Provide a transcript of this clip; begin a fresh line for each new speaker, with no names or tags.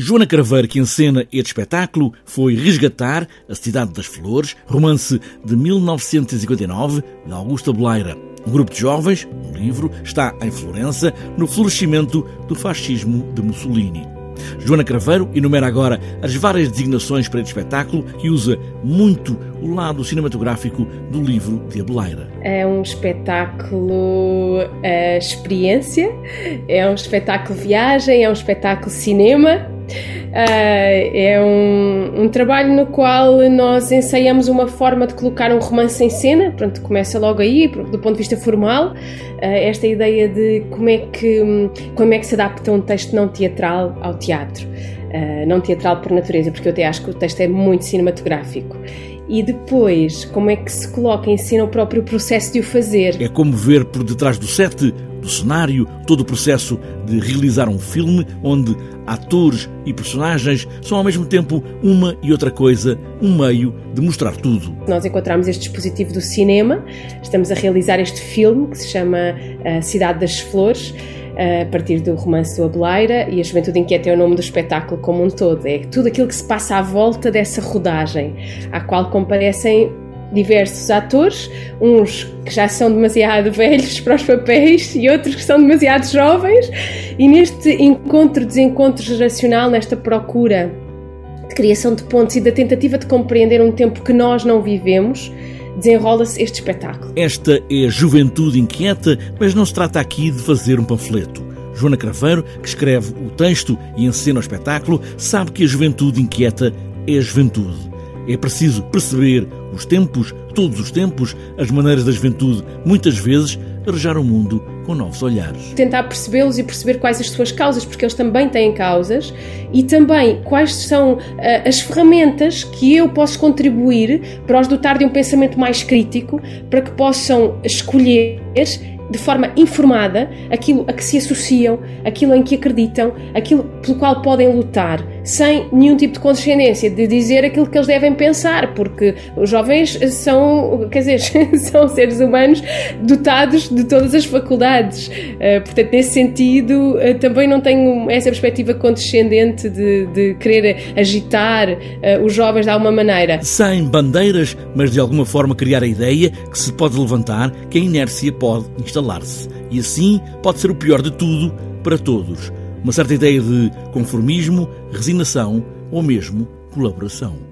Joana Craveiro, que encena este espetáculo, foi Resgatar a Cidade das Flores, romance de 1959, de Augusta Beleira. Um grupo de jovens, um livro, está em Florença no florescimento do fascismo de Mussolini. Joana Craveiro enumera agora as várias designações para este espetáculo e usa muito o lado cinematográfico do livro de Abeleira.
É um espetáculo uh, experiência, é um espetáculo viagem, é um espetáculo cinema é um, um, trabalho no qual nós ensaiamos uma forma de colocar um romance em cena, pronto, começa logo aí, do ponto de vista formal, uh, esta ideia de como é, que, como é que se adapta um texto não teatral ao teatro. Uh, não teatral por natureza, porque eu até acho que o texto é muito cinematográfico. E depois, como é que se coloca em cena o próprio processo de o fazer.
É como ver por detrás do set do cenário, todo o processo de realizar um filme onde atores e personagens são ao mesmo tempo uma e outra coisa, um meio de mostrar tudo.
Nós encontramos este dispositivo do cinema, estamos a realizar este filme que se chama A Cidade das Flores a partir do romance do Abeleira e a Juventude Inquieta é o nome do espetáculo como um todo. É tudo aquilo que se passa à volta dessa rodagem, à qual comparecem diversos atores, uns que já são demasiado velhos para os papéis e outros que são demasiado jovens, e neste encontro-desencontro geracional, nesta procura de criação de pontos e da tentativa de compreender um tempo que nós não vivemos, desenrola-se este espetáculo.
Esta é juventude inquieta, mas não se trata aqui de fazer um panfleto. Joana Craveiro, que escreve o texto e encena o espetáculo, sabe que a juventude inquieta é a juventude é preciso perceber os tempos, todos os tempos, as maneiras da juventude, muitas vezes, arejar o mundo com novos olhares.
Tentar percebê-los e perceber quais as suas causas, porque eles também têm causas, e também quais são uh, as ferramentas que eu posso contribuir para os dotar de um pensamento mais crítico, para que possam escolher de forma informada aquilo a que se associam, aquilo em que acreditam, aquilo pelo qual podem lutar, sem nenhum tipo de condescendência de dizer aquilo que eles devem pensar, porque os jovens são, quer dizer, são seres humanos dotados de todas as faculdades. Uh, portanto, nesse sentido, uh, também não tenho essa perspectiva condescendente de, de querer agitar uh, os jovens de alguma maneira.
Sem bandeiras, mas de alguma forma criar a ideia que se pode levantar, que a inércia pode instalar instalar-se. E assim pode ser o pior de tudo para todos. Uma certa ideia de conformismo, resignação ou mesmo colaboração.